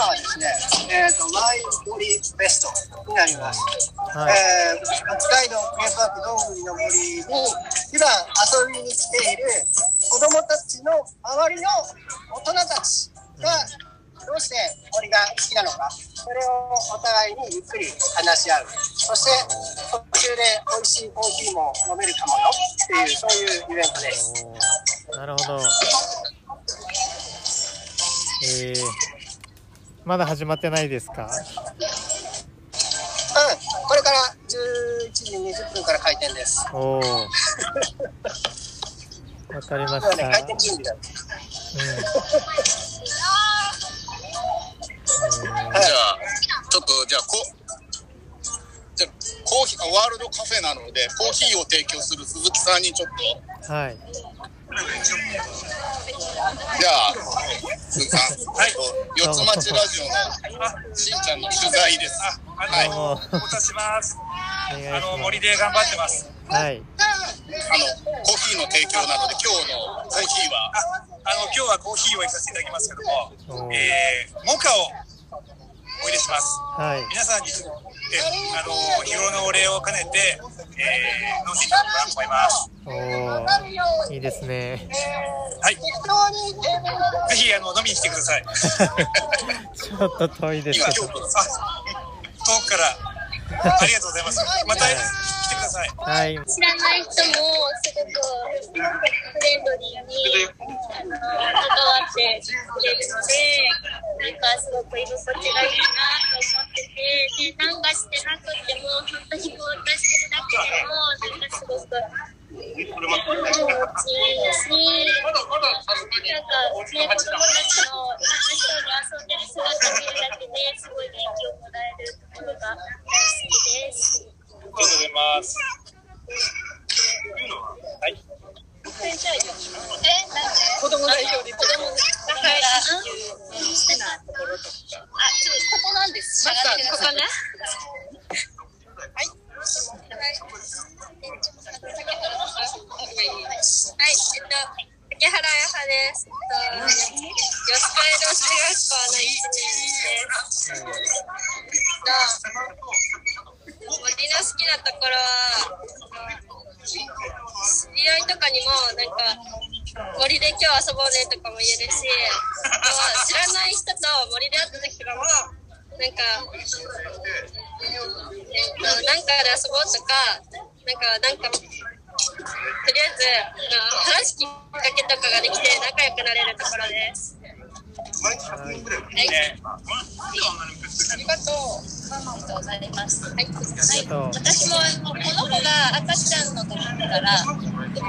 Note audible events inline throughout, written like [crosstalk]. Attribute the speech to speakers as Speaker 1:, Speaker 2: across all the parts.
Speaker 1: マはですね、えーと、マイ森ベストになります。はい、えー、北海道クエパークどんぐりの森に普段遊びに来ている子供たちの周りの大人たちがどうして森が好きなのか、それをお互いにゆっくり話し合う。そして途中で美味しいコーヒーも飲めるかもよっていう、そういうイベントです。
Speaker 2: なるほど。えー、まだ始まってないですか？うん、
Speaker 1: これから11時20分から開店です。おお。
Speaker 2: わかりました。
Speaker 1: ね、開店準備だ。うん。
Speaker 3: じゃあ、ちょっと、じゃあ、こじゃコーヒー、ワールドカフェなので、コーヒーを提供する鈴木さんにちょっと。はい。じゃあ、鈴木さん、はい、四つ町ラジオのしんちゃんの取材です。
Speaker 4: はい、お渡しします。あの森で頑張ってます。
Speaker 2: はい。
Speaker 3: あのコーヒーの提供なので今日のコーヒーは？
Speaker 4: あの今日はコーヒーをいかせていただきますけども、えー、モカをお入れします。はい。皆さんに、え、あの、日頃のお礼を兼ねて、えー、飲んでいただければと思います。
Speaker 2: おいいですね。
Speaker 4: はい。ぜひ、あの、飲みに来てください。[laughs]
Speaker 2: ちょっと遠いです。今、
Speaker 4: 京都、あ、遠くから、ありがとうございます。また、さい。
Speaker 2: はい。
Speaker 5: 知らない人も、すごく、フレンドリーに、あの、関わってくれるので、なんかすごく居心地がいいなと思ってて、で、なんかしてなくても、本当にぼーっとしてるだけでも、なんかすごく気持ちいいし、なんか、ね、子供たちの、いろんな人が遊んでる姿を見るだけですごい元気をもらえるところが。
Speaker 4: ありがとうございます。はい。
Speaker 5: 子供代表で子供だから好きなところとかあちょっとここなんですまたここねはいはいえっと竹原彩葉です。えっと、吉中学校の一年です。えっと、ところは、知り合いとかにもなんか森で今日遊ぼうねとかも言えるし知らない人と森で会った時とかもなんかえっとなんかで遊ぼうとかなんかなんかとりあえず話すきっかけとかができて仲良くなれるところです。はい。ありがとう。ありがとうございます。はい。はい、私もこの子が赤ちゃんの時から、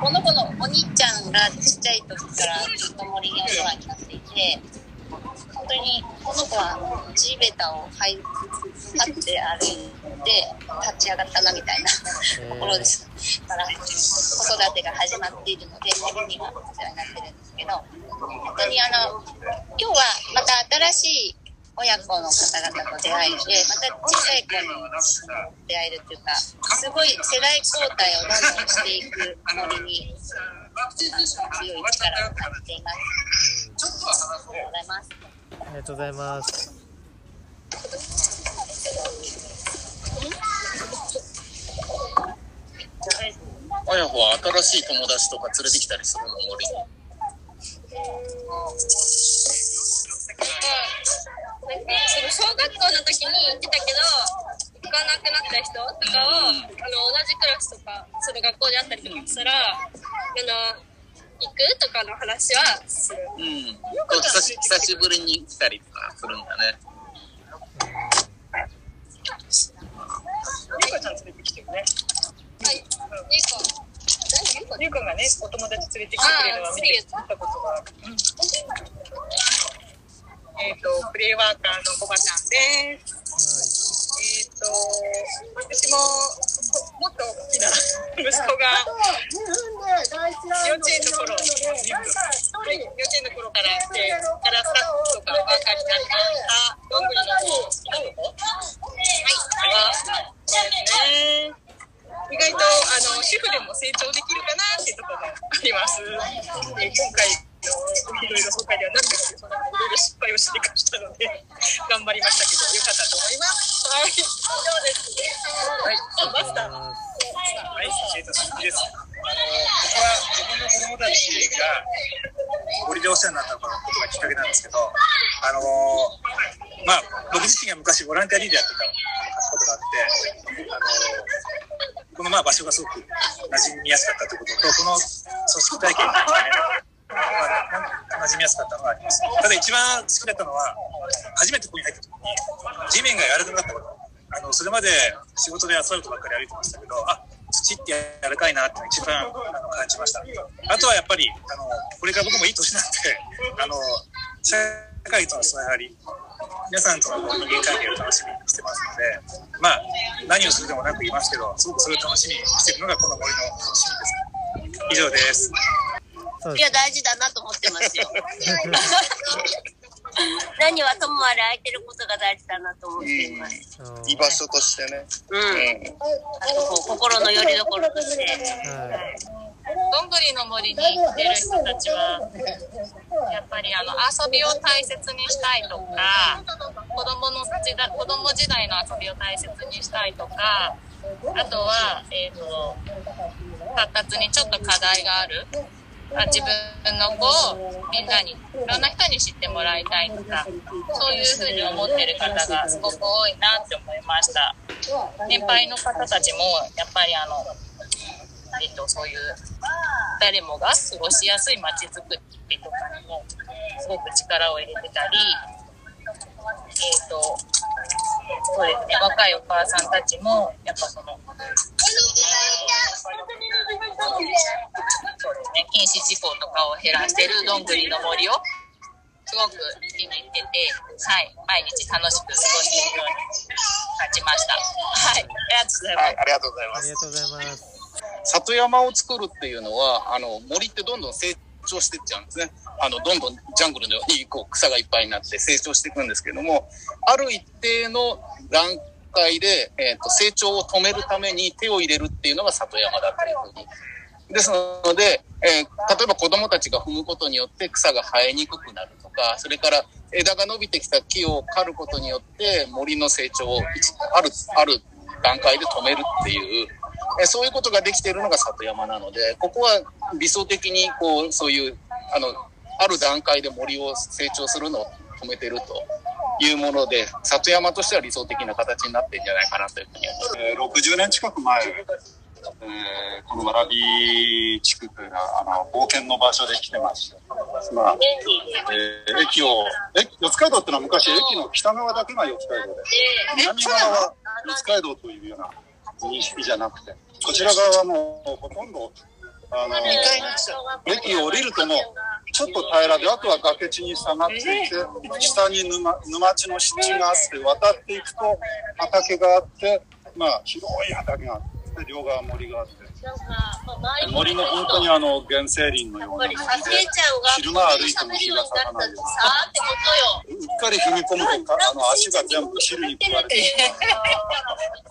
Speaker 5: この子のお兄ちゃんがちっちゃい時からずっと森にお世話になっていて、本当にこの子は地べたを這い立って歩いて立ち上がったなみたいなところです。だから子育てが始まっているので森にはお世話になってるんですけど、本当にあの今日はまた新しい親子の方々と出会えて、また小さい子に出会えるっていうか、すごい世代交代をどんどんしていく森に、強い力を感じています。
Speaker 2: ありがとうございます。ありがとうございます。
Speaker 3: 親子は新しい友達とか連れてきたりするの森に。
Speaker 5: その小学校の時に行ってたけど行かなくなった人とかを、あの同じクラスとかその学校であったりとかしたらあの行く？とかの話はする。うん。
Speaker 3: 久し久しぶりに来たりとかするんだね。
Speaker 4: ゆうかちゃん連れてきてるね。
Speaker 5: はい。ゆうか。
Speaker 4: ゆうかがね、お友達連れてきてくれるのは見てたことがある。えっ、ー、と、プレイワーカーのコバちゃんです。はい、えっ、ー、と、私ももっと大きな息子が幼稚園の頃、はい、幼稚園の頃から来て、からスタッフとかワーカーになりました。どんぐりの方、はそうですね。意外とあの主婦でも成長できるかなっていうところがあります。え今回の
Speaker 6: いろいろ今回ではなのでいろいろ失敗をしていましたので頑張りましたけどよかったと思いますはい以上ですはいあマスター
Speaker 7: はい、えっと、鈴木です。あの、僕は自分の子供たちが森でお世話になったことがきっかけなんですけど、あの、まあ、僕自身が昔ボランティアリーダーやってたことがあって、あの、このまあ場所がすごく馴染みやすかったということと、この組織体験がね、まあ、馴染みやすかったのがあります。ただ一番好きだったのは、初めてここに入った時に、地面が柔らかかったこと。あの、それまで仕事でアスファルトばっかり歩いてましたけど、あ、土って柔らかいなって一番あの感じました。あとはやっぱり、あの、これから僕もいい年なんで、あの、社会とのつながり、皆さんとの人間関係を楽しみにしてますので、まあ、何をするでもなく言いますけど、すごくそれを楽しみにしてるのがこの森の楽しみです。以上です。
Speaker 8: いや、大事だなと思ってますよ。[laughs] [laughs] 何はともあれ空いてることが大事だなと思っています。
Speaker 2: うん
Speaker 3: 居場所としてね。
Speaker 8: うん。
Speaker 3: うん。
Speaker 8: あとこう心の拠り所として。
Speaker 2: はい
Speaker 6: どんぐりの森に来てる人たちはやっぱりあの遊びを大切にしたいとか子供の時代子供時代の遊びを大切にしたいとかあとは、えー、と発達にちょっと課題があるあ自分の子をみんなにいろんな人に知ってもらいたいとかそういうふうに思ってる方がすごく多いなって思いました。年配の方たちもやっぱりあのえっと、そういう誰もが過ごしやすい街づくりとかにもすごく力を入れてたり、えっと、そうですね、若いお母さんたちも、やっぱその、ね、禁止事項とかを減らしてるどんぐりの森をすごく気に入ってて、はい、毎日楽しく過ごしているように感じました。はい、ありがとうございます。
Speaker 3: はい、ありがとうございます。
Speaker 2: ありがとうございます。
Speaker 3: 里山を作るっていうのは、あの、森ってどんどん成長していっちゃうんですね。あの、どんどんジャングルのようにこう草がいっぱいになって成長していくんですけども、ある一定の段階で、えっ、と、成長を止めるために手を入れるっていうのが里山だというふうに。ですので、えー例えば子供たちが踏むことによって草が生えにくくなるとか、それから枝が伸びてきた木を刈ることによって森の成長をある、ある段階で止めるっていう、えそういうことができているのが里山なので、ここは理想的にこう、そういう、あの、ある段階で森を成長するのを止めてるというもので、里山としては理想的な形になってるんじゃないかなというふうに思います。
Speaker 9: えー60年近く前、えーこのわらび地区というのはあの冒険の場所で来てまして、まあえー駅をえ四街道っていうのは昔駅の北側だけが四街道で南側は四街道というような認識じゃなくてこちら側はもうほとんどあの駅を降りるともちょっと平らであとは崖地に下がっていて下に沼沼地の湿地があって渡っていくと畑があってまあ広い畑があって両側森があって森の本当にあの原生林のような昼間歩いても日が咲かないようっかり踏み込むとかあの足が全部汁に食われて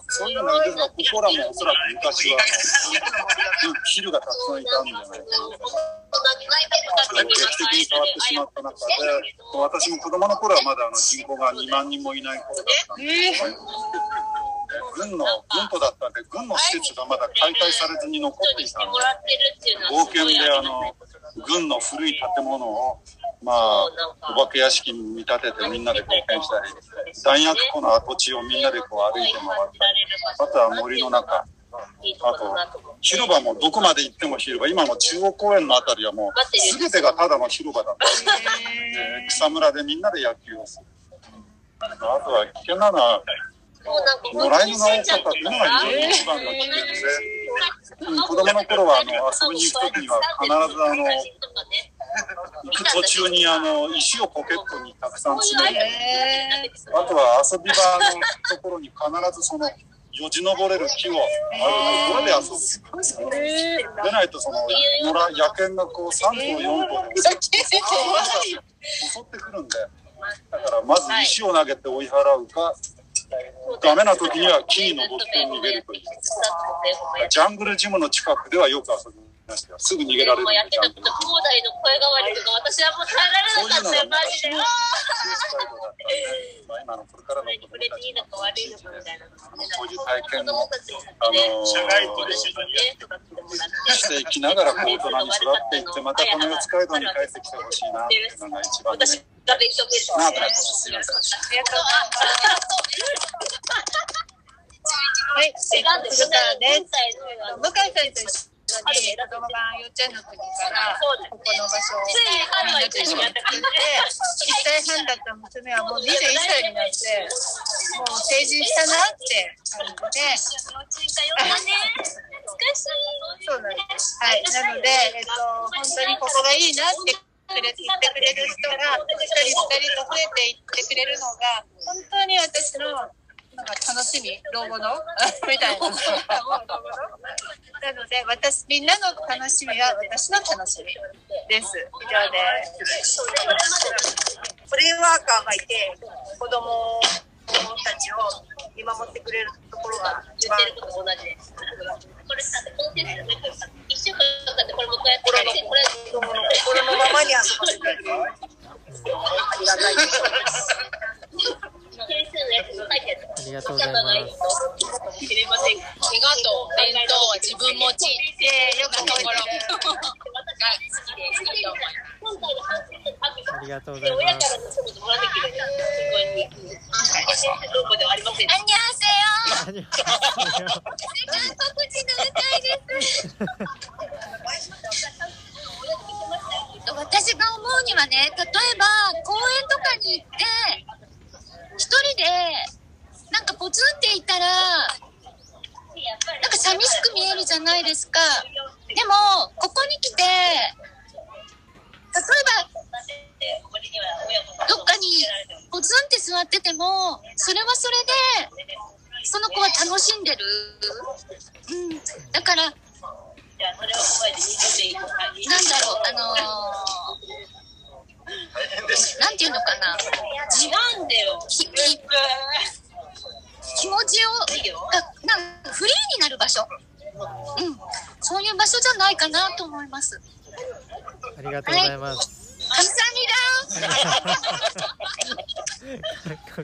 Speaker 9: そういうのですがここらもおそらく昔はあのうん昼がたくさんいたん。じゃないかな劇的に変わってしまった中で私も子供の頃はまだあの人口が2万人もいない頃だったんですけど軍の軍都だったんで軍の施設がまだ解体されずに残っていたんで冒険であの軍の古い建物をまあお化け屋敷に見立ててみんなで冒険したり弾薬庫の跡地をみんなでこう歩いて回ったりあとは森の中あと広場もどこまで行っても広場今も中央公園のあたりはもう全てがただの広場だった。で草むらでみんなで野球をする。あとは危険なのは野良犬が多かったってい。うのが非常に一番の危険で、うん、子供の頃はあの遊びに行く時には必ずあの行く途中にあの石をポケットにたくさん詰めてあとは遊び場のところに必ずそのよじ登れる木をあるところで遊ぶ。でないとその野良野犬がこう3頭4頭で襲ってくるんで、だ。からまず石を投げて追い払うか、ダメな時には木に登って逃げるという。ジャングルジムの近くではよく遊びましたよ。すぐ逃げられる。
Speaker 8: やってたこと、兄弟の声変わりとか、私はもう耐えられなかったよ、マジで。[laughs]
Speaker 9: 今のこれからの子供たち
Speaker 8: のか悪いのかみたいな。
Speaker 9: そういう体験を、あの
Speaker 10: 社外と一緒に
Speaker 9: していきながらこう大人に育っていって、またこの四街道に帰ってきてほしいなっていうのが一番ね、
Speaker 8: 私が勉強です。
Speaker 9: なあと思います。すいません。
Speaker 11: ありがとうございます。はい、えっと、鶴川です。向井さんと一緒に子供が幼稚園の時からここの場所をみんなと一緒にやってくれて1歳半だった娘はもう21歳になってもう成人したなって感じでそうなんです。はい、なので、えっと、本当にここがいいなってくれ言ってくれる人が一人二人と増えていってくれるのが本当に私の楽しみ？老後の？[laughs] みたいな。なので私みんなの楽しみは私の楽しみです。以上です。プレイワーカーがいて子供たちを見守ってくれるところが一番
Speaker 8: これさ、この先生が一週間かかってこれこれ
Speaker 11: 子供のままに遊ばせてありがたいです
Speaker 8: あ
Speaker 2: りがとうございます。
Speaker 8: 怪我と弁当は自分持ち。
Speaker 11: でよく
Speaker 8: ところが好きでいいと思います。
Speaker 2: ありがとうござい
Speaker 8: で親から
Speaker 2: ます。
Speaker 8: ありません。
Speaker 12: にゃせよって座っててもそれはそれでその子は楽しんでる、うん、だからなんだろうあのー、なんていうのかな
Speaker 8: 違うんだよ。
Speaker 12: きき気持ちをがなんかフリーになる場所、うん、そういう場所じゃないかなと思います。
Speaker 2: ありがとうございます。
Speaker 12: 감사합니다. [laughs]
Speaker 2: 韓国。